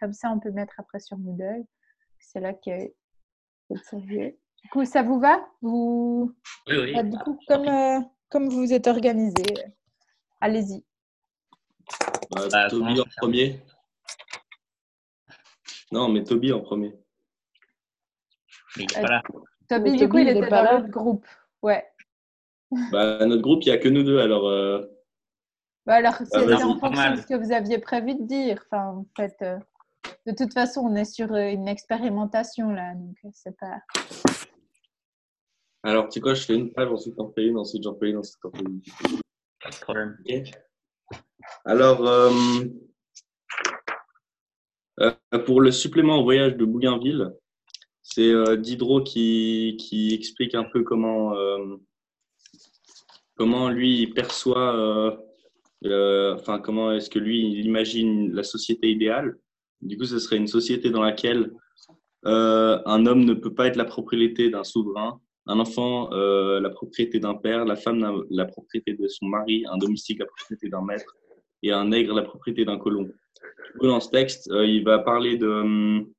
Comme ça, on peut mettre après sur Moodle. C'est là que sérieux. Du coup, ça vous va? Vous... Oui, oui. Bah, du coup, comme, euh, comme vous êtes organisé, allez-y. Euh, Bah, Toby en premier. Non, mais Toby en premier. Mais il n'est pas là. Toby, Mais du coup, il était pas dans là. l'autre groupe. Ouais. Bah, notre groupe, il n'y a que nous deux, alors euh, Bah alors, c'était vas-y. en Pas fonction mal. de ce que vous aviez prévu de dire. Enfin, en fait, euh, de toute façon, on est sur euh, une expérimentation là, donc euh, c'est pas. alors tu sais quoi, je fais une page, ensuite j'en fais une, ensuite j'en fais une, ensuite j'en fais une. Pas de problème. Ok. Alors, euh, euh, pour le supplément au voyage de Bougainville, c'est euh, Diderot qui, qui explique un peu comment, euh, comment lui il perçoit, euh, enfin comment est-ce que lui il imagine la société idéale? Du coup, ce serait une société dans laquelle euh, un homme ne peut pas être la propriété d'un souverain, un enfant euh, la propriété d'un père, la femme la, propriété de son mari, un domestique la propriété d'un maître et un nègre la propriété d'un colon. Dans ce texte, euh, il va parler de hum,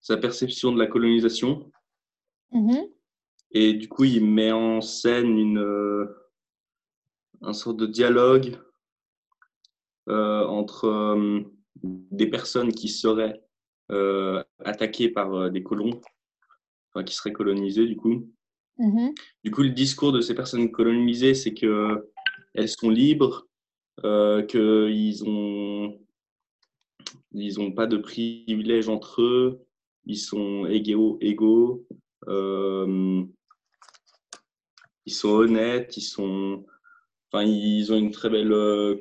sa perception de la colonisation Mhm. et du coup, il met en scène une, un sorte de dialogue euh, entre euh, des personnes qui seraient euh, attaquées par des colons, enfin qui seraient colonisées du coup. Mhm. Du coup, le discours de ces personnes colonisées, c'est que elles sont libres, qu'ils ont ils ont pas de privilèges entre eux, ils sont égaux, égaux ils sont honnêtes, ils sont, enfin, ils ont une très belle, euh,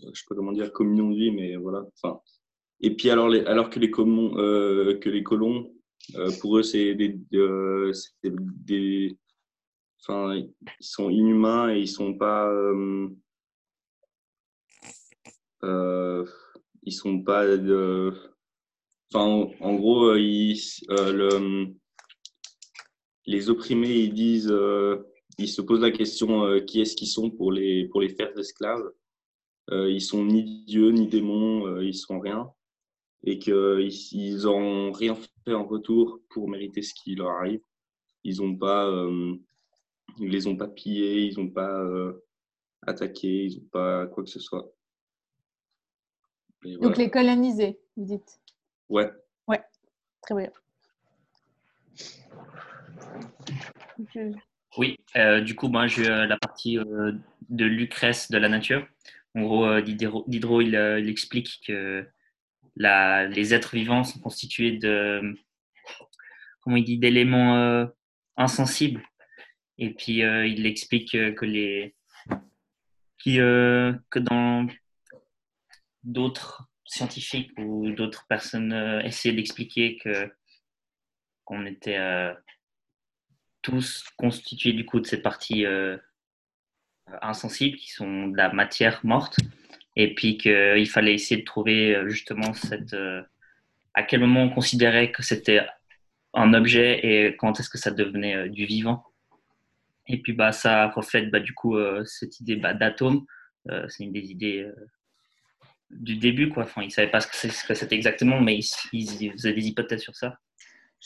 je sais pas comment dire, communion de vie, mais voilà. Enfin, et puis alors, les, alors que les colons, euh, que les colons, euh, pour eux, c'est des, euh, des, enfin, ils sont inhumains et ils sont pas, euh, euh, ils sont pas, enfin, en, en gros, ils, le, les opprimés, ils disent, ils se posent la question euh, qui est-ce qu'ils sont pour les, pour les faire esclaves. Euh, ils sont ni dieu ni démon, euh, ils sont rien. Et qu'ils ils n'ont rien fait en retour pour mériter ce qui leur arrive. Ils ont pas, euh, ils les ont pas pillés, ils n'ont pas euh, attaqué, ils n'ont pas quoi que ce soit. Et Donc voilà. les colonisés, vous dites. Ouais. Très bien. Je- Oui, euh, du coup, moi, j'ai euh, la partie euh, de Lucrèce de la nature. En gros, euh, Diderot, Diderot, il, euh, il explique que la, les êtres vivants sont constitués de, comment il dit, d'éléments euh, insensibles. Et puis, il explique que les, qui, que dans d'autres scientifiques ou d'autres personnes essayaient d'expliquer que qu'on était tous constitués du coup de cette partie euh, insensible qui sont de la matière morte. Et puis qu'il fallait essayer de trouver euh, justement cette euh, à quel moment on considérait que c'était un objet et quand est-ce que ça devenait euh, du vivant. Et puis bah ça reflète bah, du coup euh, cette idée bah, d'atome. Euh, c'est une des idées euh, du début quoi. Enfin ils savaient pas ce que c'était exactement mais ils, ils faisaient des hypothèses sur ça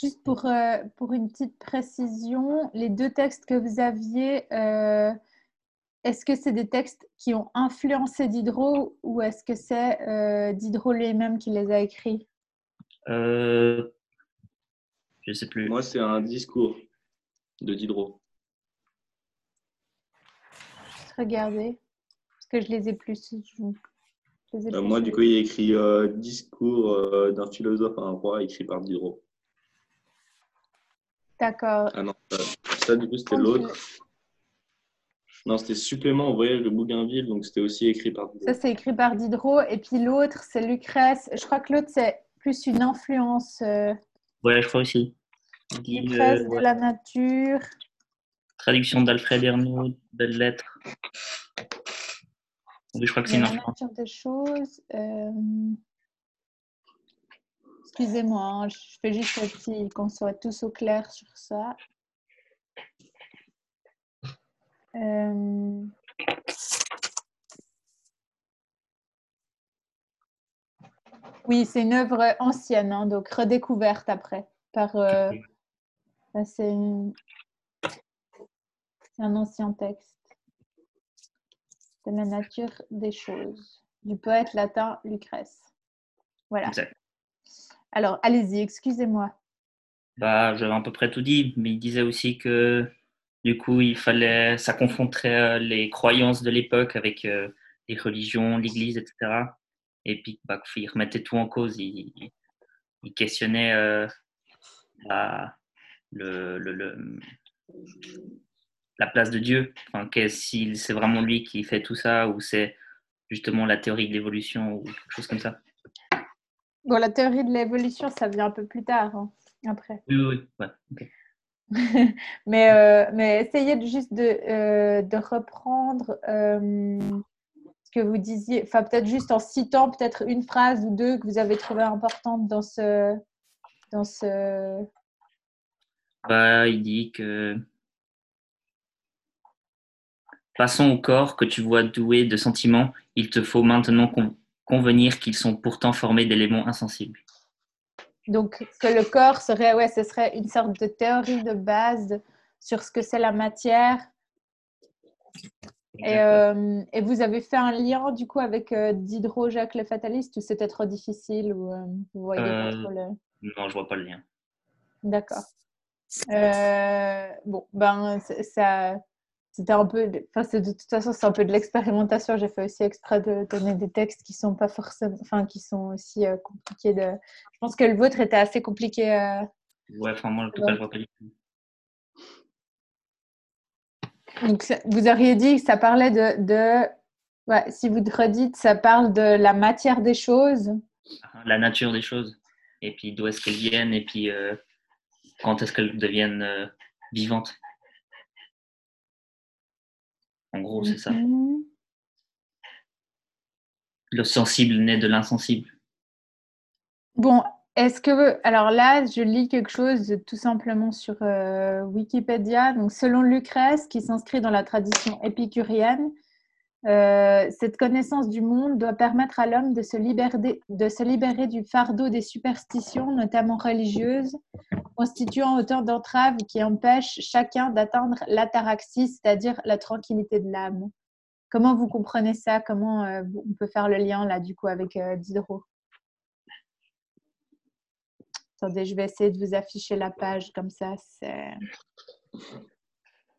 Juste pour, euh, pour une petite précision, les deux textes que vous aviez, euh, est-ce que c'est des textes qui ont influencé Diderot ou est-ce que c'est euh, Diderot lui-même qui les a écrits? Euh, je sais plus Moi, c'est un discours de Diderot. Regardez, parce que je les ai plus. je- je les ai Euh, plus moi, sous du coup, il y a écrit euh, Discours euh, d'un philosophe à un roi, écrit par Diderot. D'accord. Ah non, ça, ça, du coup, c'était l'autre. Non, c'était Supplément au voyage de Bougainville, donc c'était aussi écrit par Diderot. Ça, c'est écrit par Diderot. Et puis l'autre, c'est Lucrèce. Je crois que l'autre, c'est plus une influence. euh, ouais je crois aussi Dit, Lucrèce euh, de ouais. la nature. traduction d'Alfred Ernaud belle lettre oui je crois que c'est une la influence nature des choses. euh, Excusez-moi, hein, je fais juste aussi qu'on soit tous au clair sur ça. Euh, Oui, c'est une œuvre ancienne, hein, donc redécouverte après. Par, euh, c'est un ancien texte de la nature des choses du poète latin Lucrèce. Voilà. Alors, allez-y, excusez-moi. Bah, j'avais à peu près tout dit, mais il disait aussi que du coup, il fallait, ça confronterait euh, les croyances de l'époque avec euh, les religions, l'Église, etc. Et puis, bah, il remettait tout en cause. Il, questionnait euh, la, le, le, la place de Dieu. Enfin, si c'est vraiment lui qui fait tout ça ou c'est justement la théorie de l'évolution ou quelque chose comme ça. Bon, la théorie de l'évolution, ça vient un peu plus tard, hein, après. Oui, oui, ouais, mais, euh, mais essayez de, juste de, euh, de reprendre euh, ce que vous disiez, enfin peut-être juste en citant peut-être une phrase ou deux que vous avez trouvé importante dans ce... Dans ce... Bah, il dit que Passons au corps que tu vois doué de sentiments, il te faut maintenant convenir qu'ils sont pourtant formés d'éléments insensibles. Donc, que le corps serait, ouais, ce serait une sorte de théorie de base sur ce que c'est la matière. Et, euh, et, vous avez fait un lien du coup avec euh, Diderot, Jacques le fataliste, ou c'était trop difficile ou euh, vous voyez pas trop le... Non, je vois pas le lien. D'accord. bon, ben ça, c'était un peu, enfin, de toute façon, c'est un peu de l'expérimentation. J'ai fait aussi exprès de donner des textes qui sont pas forcément, enfin, qui sont aussi euh, compliqués de. Je pense que le vôtre était assez compliqué. Euh... Ouais, enfin, moi, vois pas du tout. Donc, vous auriez dit que ça parlait de, de... Ouais, si vous redites, ça parle de la matière des choses. La nature des choses. Et puis d'où est-ce qu'elles viennent et puis euh, quand est-ce qu'elles deviennent euh, vivantes. En gros, c'est ça. Mhm. Le sensible naît de l'insensible. Bon, est-ce que. Alors là, je lis quelque chose tout simplement sur euh, Wikipédia. Donc, selon Lucrèce, qui s'inscrit dans la tradition épicurienne, euh, cette connaissance du monde doit permettre à l'homme de, se libérer, du fardeau des superstitions, notamment religieuses, constituant autant d'entraves qui empêchent chacun d'atteindre l'ataraxie, c'est-à-dire la tranquillité de l'âme. Comment vous comprenez ça? Comment euh, on peut faire le lien là du coup avec euh, Diderot? Attendez, je vais essayer de vous afficher la page comme ça,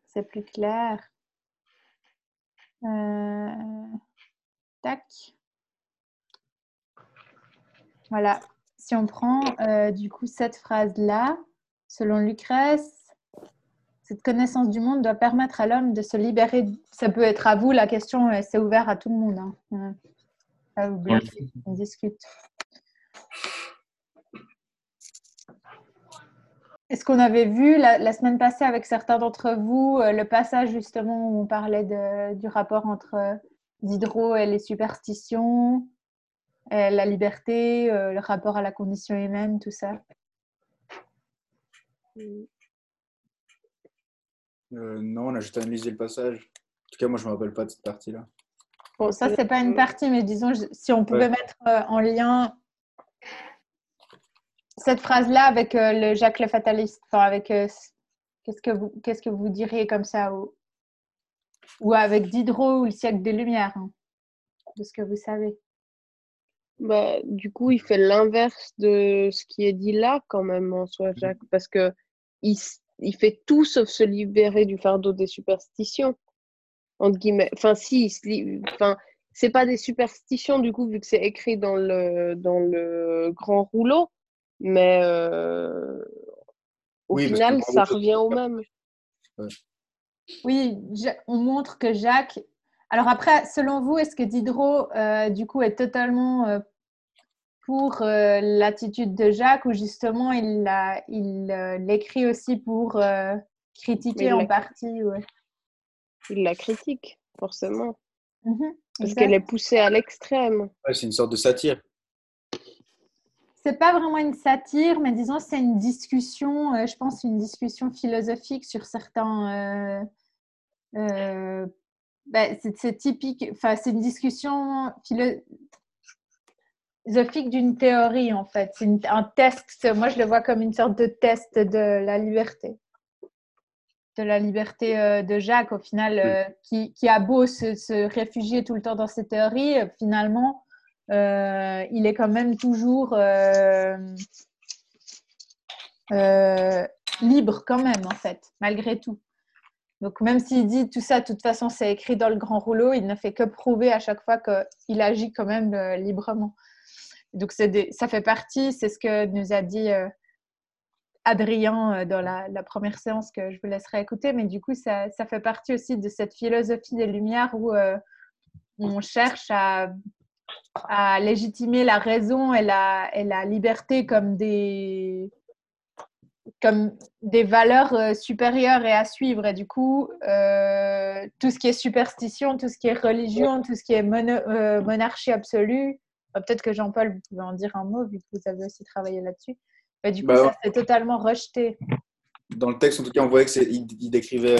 c'est plus clair. Euh, tac. Voilà. Si on prend euh, du coup cette phrase-là, selon Lucrèce, cette connaissance du monde doit permettre à l'homme de se libérer. Ça peut être à vous, la question, euh, c'est ouvert à tout le monde. Hein. on discute. Est-ce qu'on avait vu la, semaine passée avec certains d'entre vous euh, le passage justement où on parlait du rapport entre euh, Diderot et les superstitions, euh, la liberté, le rapport à la condition humaine, tout ça? Non, on a juste analysé le passage. En tout cas, moi, je ne me rappelle pas de cette partie-là. Bon, ça, c'est pas une partie, mais disons, si on pouvait mettre en lien cette phrase-là avec euh, le Jacques le Fataliste enfin, avec euh, qu'est-ce que vous qu'est-ce que vous diriez comme ça ou, ou avec Diderot ou le siècle des Lumières hein, de ce que vous savez? Bah, du coup, il fait l'inverse de ce qui est dit là, quand même, en soi, Jacques, parce que il, il fait tout sauf se libérer du fardeau des superstitions, entre guillemets. Enfin, si, enfin, c'est pas des superstitions, du coup, vu que c'est écrit dans le, dans le grand rouleau, mais euh, au final, ça revient au même. Oui, on montre que Jacques. Alors après, selon vous, est-ce que Diderot, euh, du coup, est totalement euh, pour l'attitude de Jacques ou justement il l'écrit il, aussi pour critiquer en partie Il la critique, forcément. Mhm, Parce qu'elle est poussée à l'extrême. c'est une sorte de satire c'est pas vraiment une satire, mais disons c'est une discussion, euh, je pense une discussion philosophique sur certains. Euh, euh, ben, c'est typique, enfin c'est une discussion philo philosophique d'une théorie, en fait. C'est un test. Moi, je le vois comme une sorte de test de la liberté. De la liberté euh, de Jacques, au final, qui, qui a beau se, se réfugier tout le temps dans ses théories, finalement, euh, il est quand même toujours euh, euh, libre, quand même, en fait, malgré tout. Donc, même s'il dit tout ça, de toute façon, c'est écrit dans le grand rouleau, il ne fait que prouver à chaque fois qu'il agit quand même librement. Donc, ça fait partie, c'est ce que nous a dit Adrien dans la, première séance que je vous laisserai écouter, mais du coup, ça, fait partie aussi de cette philosophie des Lumières où on cherche à, à légitimer la raison et la, et la liberté comme des, comme des valeurs euh, supérieures et à suivre. Et du coup, euh, tout ce qui est superstition, tout ce qui est religion, tout ce qui est mono- euh, monarchie absolue, euh, peut-être que Jean-Paul, vous pouvez en dire un mot, vu que vous avez aussi travaillé là-dessus. Mais du coup, Bah ça c'est totalement rejeté. Dans le texte, en tout cas, on voyait que c'est, il, il décrivait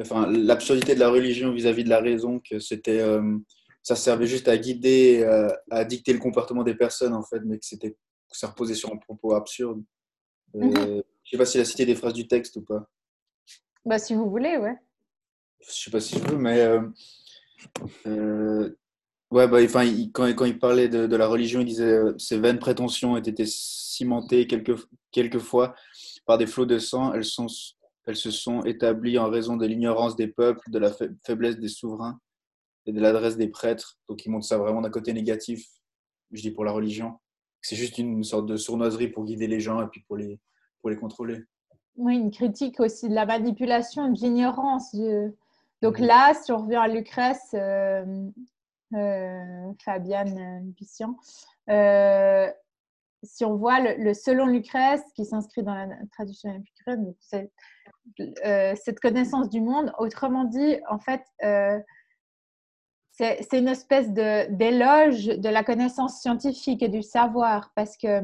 enfin, l'absurdité de la religion vis-à-vis de la raison, que c'était, ça servait juste à guider, euh, à dicter le comportement des personnes, en fait, mais que c'était, ça reposait sur un propos absurde. Euh, Mhm. Je sais pas s'il a cité des phrases du texte ou pas. Bah, si vous voulez, ouais. Je sais pas si je veux, mais euh, euh, ouais, bah, enfin, il- quand, quand il parlait de, de la religion, il disait euh, ces vaines prétentions ont été cimentées quelques, quelquefois par des flots de sang. Elles, sont, elles se sont établies en raison de l'ignorance des peuples, de la fa- faiblesse des souverains et de l'adresse des prêtres. Donc, il montre ça vraiment d'un côté négatif, je dis pour la religion. C'est juste une sorte de sournoiserie pour guider les gens et puis pour les, pour les contrôler. Oui, une critique aussi de la manipulation, de l'ignorance. Donc là, si on revient à Lucrèce, euh, euh, Fabienne euh, Bussian, euh, si on voit le, le selon Lucrèce, qui s'inscrit dans la tradition épicurienne, euh, cette connaissance du monde, autrement dit, en fait, c'est une espèce d'éloge de la connaissance scientifique et du savoir, parce que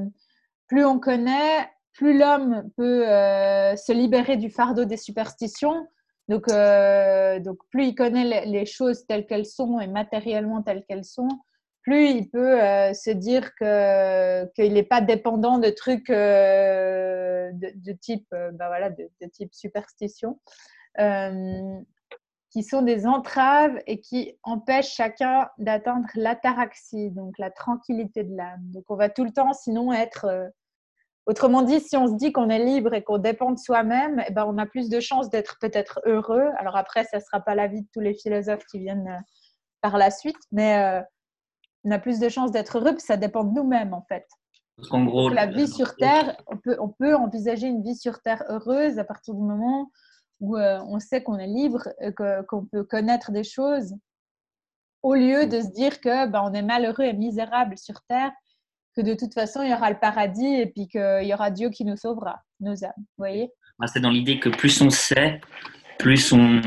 plus on connaît, plus l'homme peut euh, se libérer du fardeau des superstitions. Donc, euh, donc plus il connaît les, choses telles qu'elles sont et matériellement telles qu'elles sont, plus il peut euh, se dire qu'il n'est pas dépendant de trucs de, type, ben voilà, de, type superstition, qui sont des entraves et qui empêchent chacun d'atteindre l'ataraxie, donc la tranquillité de l'âme. Donc on va tout le temps, sinon être euh, Autrement dit, si on se dit qu'on est libre et qu'on dépend de soi-même, eh ben, on a plus de chances d'être peut-être heureux. Alors après, ça ne sera pas l'avis de tous les philosophes qui viennent euh, par la suite, mais euh, on a plus de chances d'être heureux, puis ça dépend de nous-mêmes en fait. Parce qu'en gros, la vie sur Terre, on peut, on peut envisager une vie sur Terre heureuse à partir du moment où euh, on sait qu'on est libre, euh, que- qu'on peut connaître des choses, au lieu de se dire que ben, on est malheureux et misérable sur Terre, que de toute façon il y aura le paradis et puis qu'il y aura Dieu qui nous sauvera, nos âmes. Vous voyez? C'est dans l'idée que plus on sait, plus on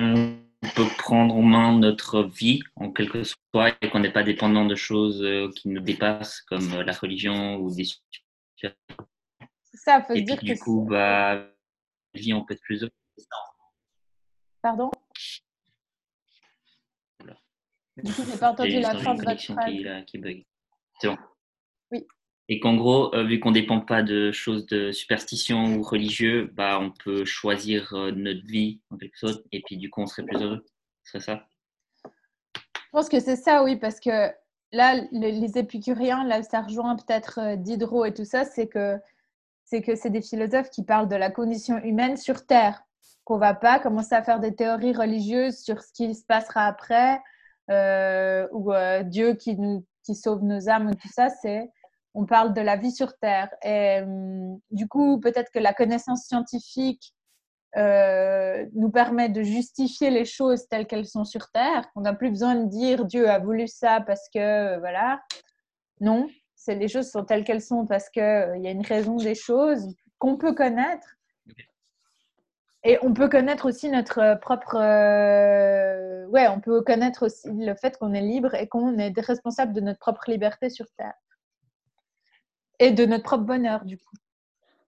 peut prendre en main notre vie, en quelque sorte, et qu'on n'est pas dépendant de choses euh, qui nous dépassent, comme la religion ou des C'est ça, il faut se dire puis, du que. coup, bah, la vie, on peut être plus heureux. Pardon Voilà. Du coup, j'ai pas entendu la fin de votre phrase. qui, qui bug. C'est bon. Oui. Et qu'en gros, euh, vu qu'on ne dépend pas de choses de superstition ou religieux, bah, on peut choisir euh, notre vie en quelque sorte, et puis du coup, on serait plus heureux. Ce serait ça. Je pense que c'est ça, oui, parce que là, les, les épicuriens, là, ça rejoint peut-être euh, Diderot et tout ça, c'est que c'est que c'est des philosophes qui parlent de la condition humaine sur Terre, qu'on va pas commencer à faire des théories religieuses sur ce qui se passera après, euh, ou euh, Dieu qui nous qui sauve nos âmes, ou tout ça, c'est on parle de la vie sur Terre. Et hum, du coup, peut-être que la connaissance scientifique euh, nous permet de justifier les choses telles qu'elles sont sur Terre. On n'a plus besoin de dire Dieu a voulu ça parce que voilà. Non, c'est les choses sont telles qu'elles sont parce euh, il y a une raison des choses qu'on peut connaître. Et on peut connaître aussi notre euh, propre. euh, Ouais, on peut connaître aussi le fait qu'on est libre et qu'on est responsable de notre propre liberté sur Terre. Et de notre propre bonheur, du coup.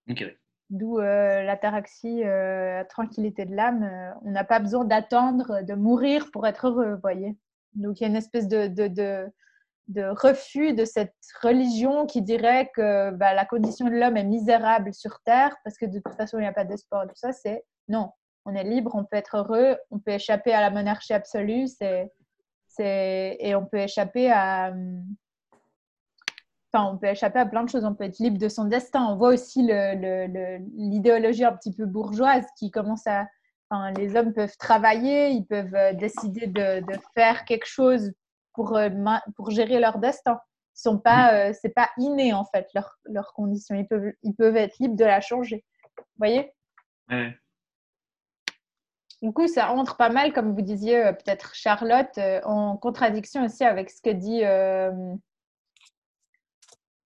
Ok, ouais. D'où euh, l'ataraxie, euh, la tranquillité de l'âme. on n'a pas besoin d'attendre de mourir pour être heureux, vous voyez. Donc il y a une espèce de, de, de, de refus de cette religion qui dirait que bah, la condition de l'homme est misérable sur Terre parce que de toute façon, il n'y a pas d'espoir. Tout ça, c'est non. On est libre, on peut être heureux, on peut échapper à la monarchie absolue, c'est, c'est, et on peut échapper à. Enfin, on peut échapper à plein de choses. On peut être libre de son destin. On voit aussi le, l'idéologie un petit peu bourgeoise qui commence à. Enfin, les hommes peuvent travailler, ils peuvent euh, décider de, de faire quelque chose pour, euh, pour gérer leur destin. sont pas, mm. euh, c'est pas inné en fait leurs leur conditions. Ils peuvent, ils peuvent être libres de la changer. Vous voyez? Du coup, ça entre pas mal, comme vous disiez, euh, peut-être Charlotte, en contradiction aussi avec ce que dit,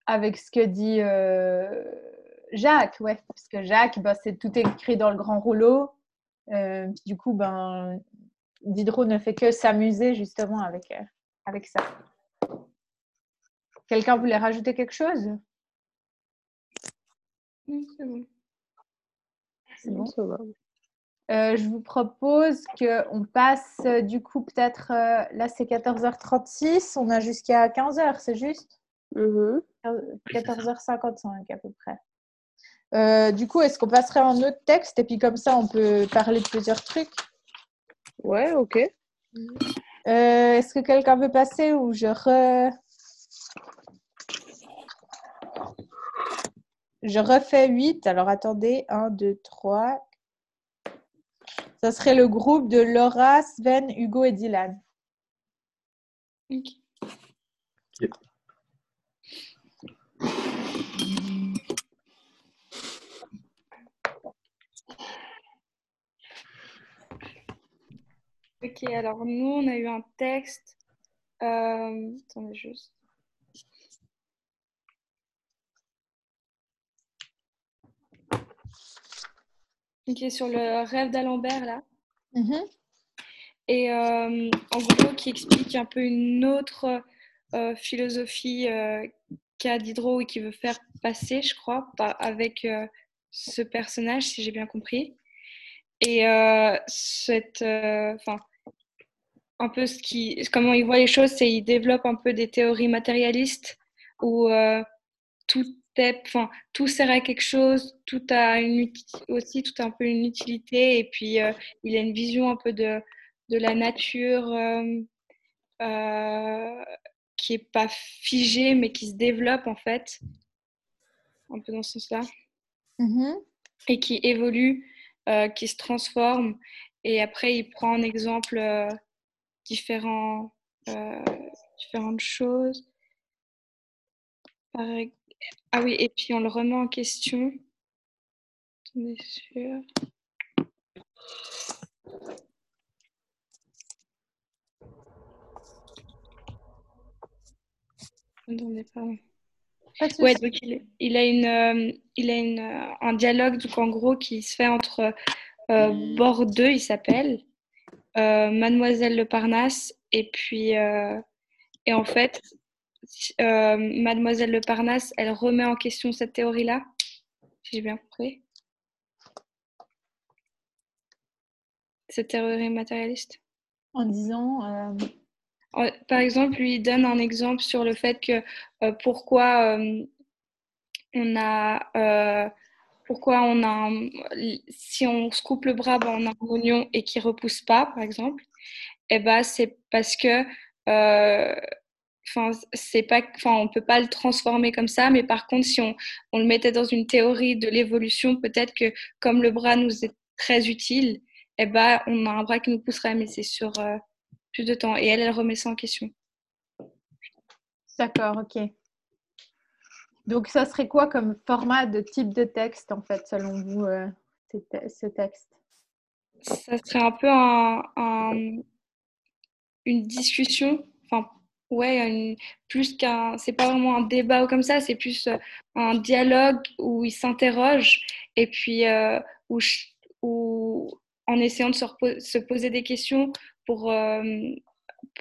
avec ce que dit Jacques, ouais, parce que Jacques, bah, c'est tout écrit dans le grand rouleau. du coup, ben, Diderot ne fait que s'amuser justement avec, avec ça. Quelqu'un voulait rajouter quelque chose? C'est bon. C'est bon? Euh, je vous propose qu'on passe euh, du coup peut-être, euh, là c'est 14h36, on a jusqu'à 15h, c'est juste? 14h55 mm-hmm. à peu près. du coup, est-ce qu'on passerait en autre texte et puis comme ça on peut parler de plusieurs trucs? Ouais, ok. Euh, est-ce que quelqu'un veut passer ou je re... Je refais 8. Alors attendez, 1, 2, 3. Ça serait le groupe de Laura, Sven, Hugo et Dylan. Ok, alors nous, on a eu un texte. Euh, attendez juste. Ok, sur le rêve d'Alembert, là. Mm-hmm. Et euh, en gros, qui explique un peu une autre euh, philosophie qu'a Diderot et qui veut faire passer, je crois, avec ce personnage, si j'ai bien compris. Et cette, enfin, un peu ce qui, comment il voit les choses, c'est il développe un peu des théories matérialistes où euh, tout enfin, tout sert à quelque chose, tout a une aussi tout a un peu une utilité et puis euh, il a une vision un peu de, de la nature euh, qui est pas figée mais qui se développe en fait, un peu dans ce sens-là, mm-hmm. et qui évolue, qui se transforme. Et après, il prend un exemple différents, euh, différentes choses. Ah oui, et puis on le remet en question. Attendez sûr. Attendez pas. Ouais, donc il, il, a une, euh, il a une, euh, un dialogue donc en gros qui se fait entre euh, Bordeaux, il s'appelle, euh, Mademoiselle Le Parnasse et puis et en fait euh, Mademoiselle Le Parnasse elle remet en question cette théorie là si j'ai bien compris. Cette théorie matérialiste. En disant par exemple lui donne un exemple sur le fait que pourquoi on a pourquoi on a si on se coupe le bras, ben, on a un oignon et qui repousse pas, par exemple, et eh ben c'est parce que euh, Enfin, c'est pas, enfin, on peut pas le transformer comme ça, mais par contre, si on, on le mettait dans une théorie de l'évolution, peut-être que comme le bras nous est très utile, eh ben, on a un bras qui nous pousserait, mais c'est sur euh, plus de temps. Et elle, elle remet ça en question. D'accord, ok. Donc, ça serait quoi comme format de type de texte, en fait, selon vous, euh, ce texte? Ça serait un peu un, une discussion. Enfin, ouais, plus qu'un. C'est pas vraiment un débat ou comme ça, c'est plus euh, un dialogue où il s'interroge et puis euh, où, où, en essayant de se, poser des questions pour,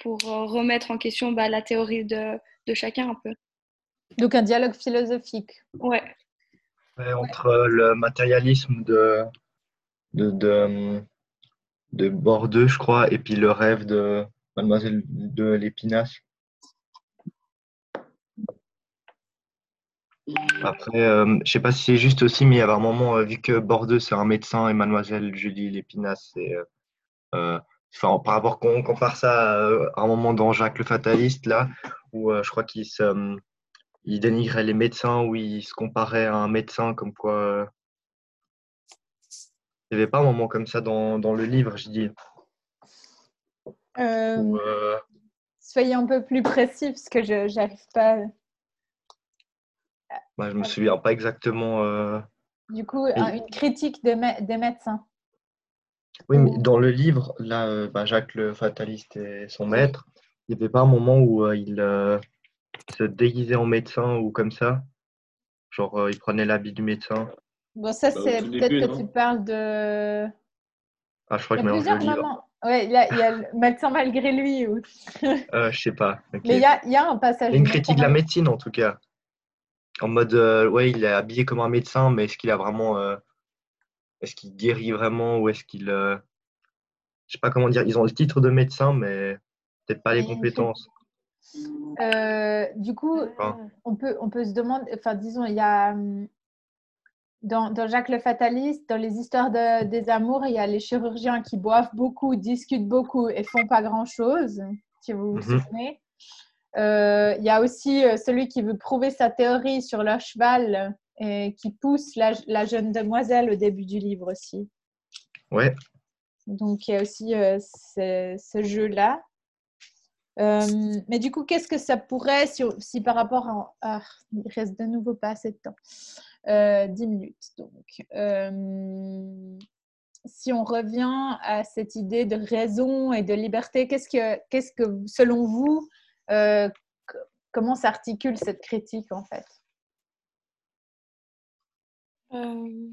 pour remettre en question bah, la théorie de, de chacun un peu. Donc un dialogue philosophique. Ouais. entre le matérialisme de, de, de, de, Bordeaux, je crois, et puis le rêve de Mademoiselle de l'Épinasse. Après, euh, je sais pas si c'est juste aussi, mais il y avait un moment, euh, vu que Bordeaux, c'est un médecin et Mademoiselle Julie Lépinas, c'est. Euh, enfin, par rapport qu'on compare ça à, un moment dans Jacques le Fataliste, là, où je crois qu'il se, il dénigrait les médecins, où il se comparait à un médecin, comme quoi. il n'y avait pas un moment comme ça dans, dans le livre, je dis. Soyez un peu plus précis, parce que je n'arrive pas. Bah, je me souviens pas exactement. Euh, du coup, une critique des, médecins. Oui, mais dans le livre, là, euh, bah, Jacques le fataliste et son maître, il n'y avait pas un moment où euh, il se déguisait en médecin ou comme ça? Genre, il prenait l'habit du médecin? Bon, ça, bah, c'est peut-être que tu parles de. Ah, je crois que le livre. Oui, il y, a le médecin malgré lui. Ou... euh, je sais pas. Mais il y a, y a, un passage. Une critique de la médecine, en tout cas. En mode, euh, ouais, il est habillé comme un médecin, mais est-ce qu'il a vraiment. Euh, est-ce qu'il guérit vraiment ou est-ce qu'il. Euh, je sais pas comment dire. Ils ont le titre de médecin, mais peut-être pas les compétences. du coup, on, peut, on peut se demander. Enfin, disons, il y a. Hum, dans, dans, Jacques le Fataliste, dans les histoires de, des amours, il y a les chirurgiens qui boivent beaucoup, discutent beaucoup et font pas grand-chose, si vous vous mhm. souvenez. Euh, il y a aussi euh, celui qui veut prouver sa théorie sur le cheval et qui pousse la, la jeune demoiselle au début du livre aussi. Ouais. Donc il y a aussi euh, ce, ce jeu-là. mais du coup, qu'est-ce que ça pourrait, si, si par rapport à... Ah, il reste de nouveau pas assez de temps. 10 minutes. Donc, si on revient à cette idée de raison et de liberté, qu'est-ce que, qu'est-ce que selon vous, euh, comment s'articule cette critique en fait? Euh,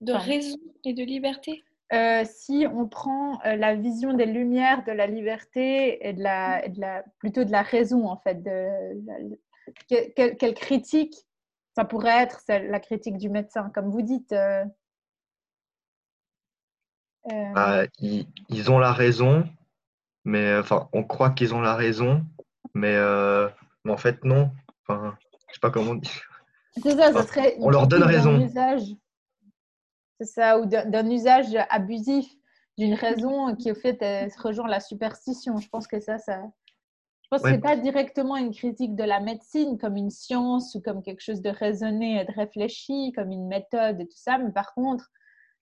De raison et de liberté? Euh, si on prend la vision des lumières de la liberté et de la, de la plutôt de la raison en fait, de, quelle, critique ça pourrait être la critique du médecin, comme vous dites bah, ils, ils, ont la raison, mais euh, enfin, on croit qu'ils ont la raison, mais, euh, mais en fait, non. Enfin, je sais pas comment dire. C'est ça, ça serait. On leur donne raison. C'est ça, ou d'un usage abusif d'une raison qui, au fait, rejoint la superstition. Je pense que ça, ça. Je pense que c'est pas directement une critique de la médecine comme une science ou comme quelque chose de raisonné et de réfléchi, comme une méthode et tout ça, mais par contre,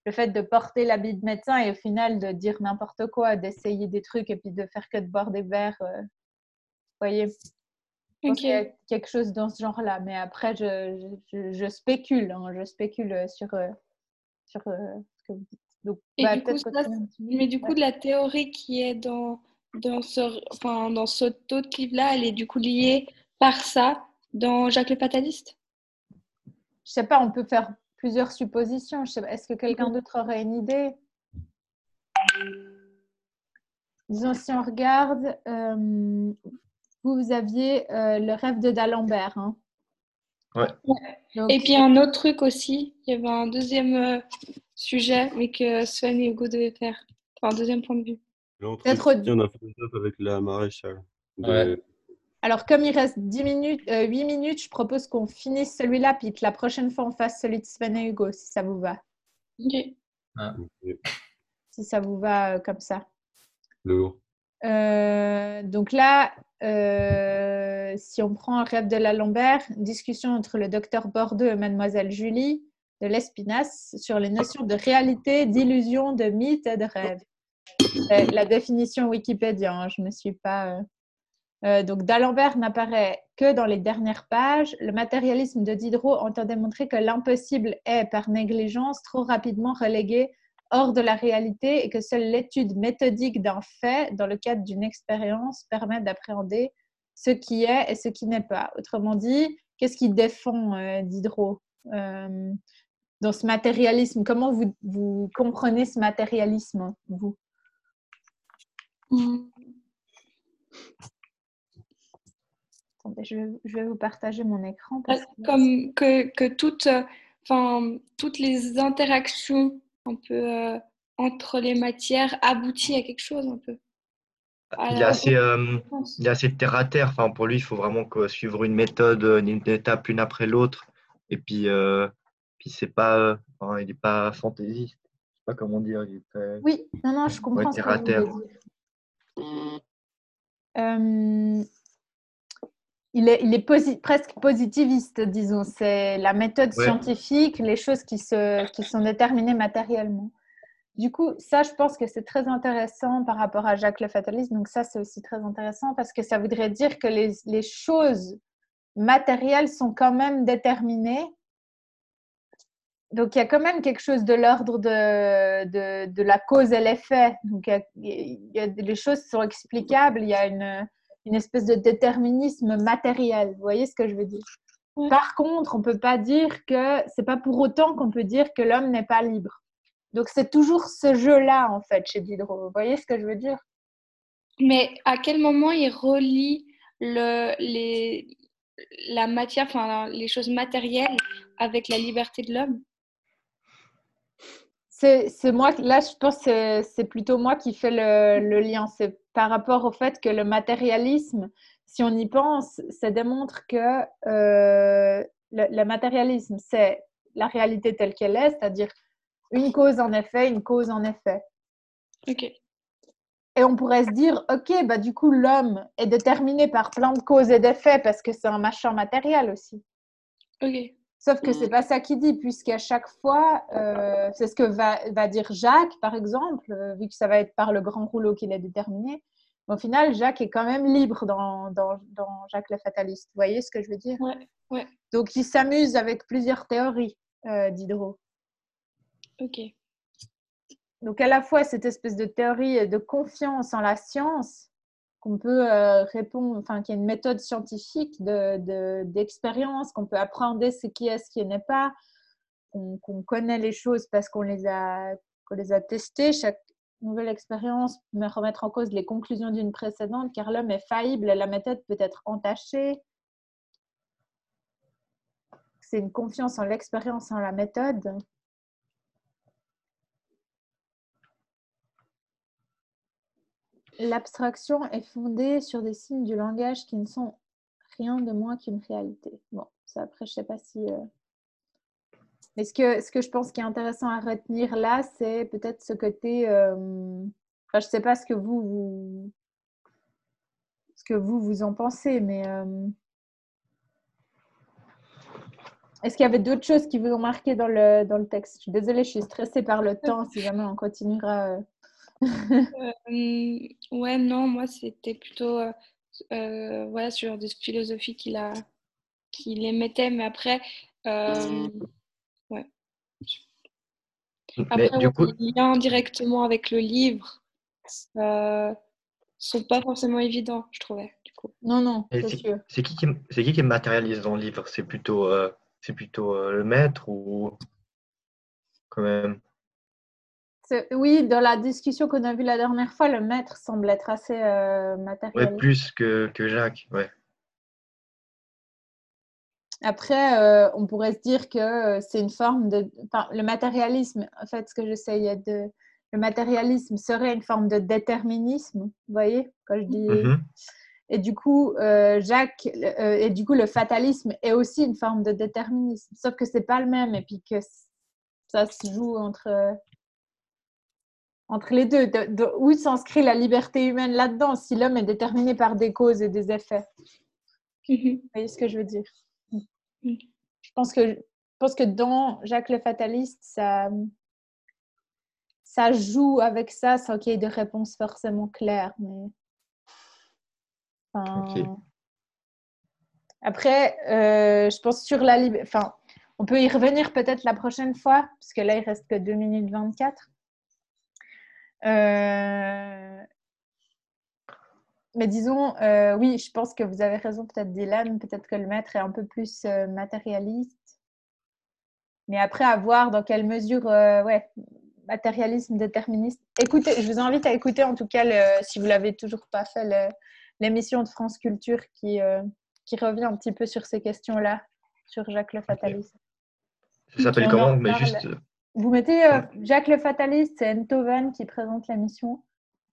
le fait de porter l'habit de médecin et au final de dire n'importe quoi, d'essayer des trucs et puis de faire que de boire des verres, euh, vous voyez. Il y a quelque chose dans ce genre-là, mais après, je, je, spécule, hein, je spécule sur, euh, sur euh, ce que vous dites. Donc, bah, du coup, mais du coup, la théorie qui est dans, dans ce, enfin, dans ce autre livre-là, elle est du coup liée par ça dans Jacques le Fataliste? Je sais pas, on peut faire plusieurs suppositions. Est-ce que quelqu'un d'autre aurait une idée? Disons, si on regarde, euh, vous, vous aviez euh, le rêve de D'Alembert. Hein. Ouais. et puis un autre truc aussi, il y avait un deuxième euh, sujet, mais que Sven et Hugo devaient faire. Enfin, un deuxième point de vue. Peut-être on a fait avec la maréchale. Alors, comme il reste 10 minutes, 8 euh, minutes, je propose qu'on finisse celui-là, puis que la prochaine fois, on fasse celui de Sven et Hugo, si ça vous va. Ok. Ah. Si ça vous va euh, comme ça. Lourd. Euh, donc là, si on prend un rêve de la Lambert, discussion entre le docteur Bordeaux et mademoiselle Julie de l'Espinasse sur les notions de réalité, d'illusion, de mythe et de rêve. La définition Wikipédia, hein, je ne me suis pas euh, donc d'Alembert n'apparaît que dans les dernières pages. Le matérialisme de Diderot entend démontrer que l'impossible est, par négligence, trop rapidement relégué hors de la réalité et que seule l'étude méthodique d'un fait, dans le cadre d'une expérience, permet d'appréhender ce qui est et ce qui n'est pas. Autrement dit, qu'est-ce qui défend euh, Diderot euh, dans ce matérialisme? Comment vous, vous comprenez ce matérialisme, vous? Mmh je, vais vous partager mon écran. Comme que, que toutes, enfin, toutes les interactions un peu euh, entre les matières aboutissent à quelque chose un peu. il, est assez, euh, il est assez terre à terre. Enfin, pour lui, il faut vraiment suivre une méthode, une étape une après l'autre. Et puis, euh, puis c'est pas, il n'est pas fantaisiste. Je sais pas comment dire. Il est Oui, non, non, je comprends. terre à terre. Euh, il est, il est presque positiviste, disons. C'est la méthode scientifique, les choses qui, se, qui sont déterminées matériellement. Du coup, ça, je pense que c'est très intéressant par rapport à Jacques le Fataliste. Donc ça, c'est aussi très intéressant parce que ça voudrait dire que les, les choses matérielles sont quand même déterminées. Donc il y a quand même quelque chose de l'ordre de, de, de, la cause et l'effet. Donc il y, a, les choses sont explicables, il y a une, une espèce de déterminisme matériel. Vous voyez ce que je veux dire? Par contre, on ne peut pas dire que c'est pas pour autant qu'on peut dire que l'homme n'est pas libre. Donc c'est toujours ce jeu-là, en fait, chez Diderot. Vous voyez ce que je veux dire? Mais à quel moment il relie le, les, la matière, enfin les choses matérielles avec la liberté de l'homme? C'est moi, là, je pense que c'est plutôt moi qui fais le, le lien. C'est par rapport au fait que le matérialisme, si on y pense, ça démontre que euh, le, le, matérialisme, c'est la réalité telle qu'elle est, c'est-à-dire une cause en effet, une cause en effet. Ok. Et on pourrait se dire, ok, bah du coup, l'homme est déterminé par plein de causes et d'effets parce que c'est un machin matériel aussi. Ok. Sauf que c'est pas ça qu'il dit, puisqu'à chaque fois, euh, c'est ce que va, va, dire Jacques, par exemple, euh, vu que ça va être par le grand rouleau qu'il est déterminé. Au final, Jacques est quand même libre dans, dans, dans, Jacques le Fataliste. Vous voyez ce que je veux dire? Ouais, ouais. Donc, il s'amuse avec plusieurs théories euh, Diderot. Ok. Donc à la fois cette espèce de théorie de confiance en la science qu'on peut euh, répondre, enfin qui est une méthode scientifique d'expérience, de, qu'on peut apprendre ce qui est, ce qui n'est pas, qu'on connaît les choses parce qu'on les a, les a testées. Chaque nouvelle expérience peut remettre en cause les conclusions d'une précédente, car l'homme est faillible la méthode peut être entachée. C'est une confiance en l'expérience, en la méthode. L'abstraction est fondée sur des signes du langage qui ne sont rien de moins qu'une réalité. Bon, ça après, je ne sais pas si. Euh, mais ce que, ce que je pense qui est intéressant à retenir là, c'est peut-être ce côté. Euh, enfin, je ne sais pas ce que vous, vous, ce que vous, vous en pensez, mais. Euh, est-ce qu'il y avait d'autres choses qui vous ont marqué dans le, dans le texte? Je suis désolée, je suis stressée par le temps, si jamais on continuera. Euh, ouais, non, moi c'était plutôt euh, euh, voilà, sur des philosophies qu'il a qu'il émettait, mais après, ouais. Après, du coup... les liens directement avec le livre euh, sont pas forcément évidents, je trouvais. Du coup. Non, non, c'est qui, qui, qui, qui matérialise dans le livre? C'est plutôt, c'est plutôt le maître ou quand même? Oui, dans la discussion qu'on a vue la dernière fois, le maître semble être assez euh, matériel. Ouais, plus que, que Jacques, ouais. Après, euh, on pourrait se dire que euh, c'est une forme de... Enfin, le matérialisme, en fait, ce que j'essaye de... Le matérialisme serait une forme de déterminisme, vous voyez, quand je dis... Mm-hmm. Et du coup, Jacques, et du coup, le fatalisme est aussi une forme de déterminisme, sauf que c'est pas le même, et puis que ça se joue entre entre les deux. De, où s'inscrit la liberté humaine là-dedans si l'homme est déterminé par des causes et des effets mhm. Vous voyez ce que je veux dire? Mhm. je, pense que, je pense que dans Jacques le Fataliste, ça, ça joue avec ça sans qu'il y ait de réponse forcément claire. Mais... Après, euh, je pense sur la liberté. Enfin, on peut y revenir peut-être la prochaine fois, parce que là, il reste que 2 minutes 24. Euh, mais disons, euh, oui, je pense que vous avez raison, peut-être Dylan, peut-être que le maître est un peu plus euh, matérialiste. Mais après, à voir dans quelle mesure, ouais, matérialisme, déterministe. Écoutez, je vous invite à écouter en tout cas, le, si vous l'avez toujours pas fait, l'émission de France Culture qui, qui revient un petit peu sur ces questions-là, sur Jacques le Fataliste. Ça s'appelle comment? Mais juste vous mettez euh, Jacques le Fataliste, c'est Enthoven qui présente l'émission.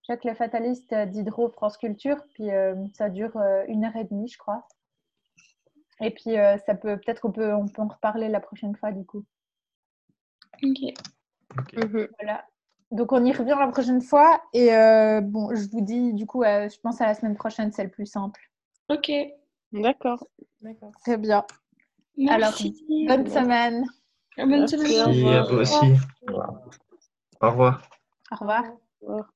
Jacques le Fataliste d'Hydro France Culture. Puis ça dure une heure et demie, je crois. Et puis ça peut peut-être on peut, on peut en reparler la prochaine fois du coup. Ok. Mhm. Voilà. Donc on y revient la prochaine fois. Et bon, je vous dis du coup, je pense à la semaine prochaine, c'est le plus simple. Ok. D'accord. D'accord. Très bien. Merci. Alors, bonne semaine. Bonne semaine. Merci à vous aussi. Au revoir. Au revoir. Au revoir.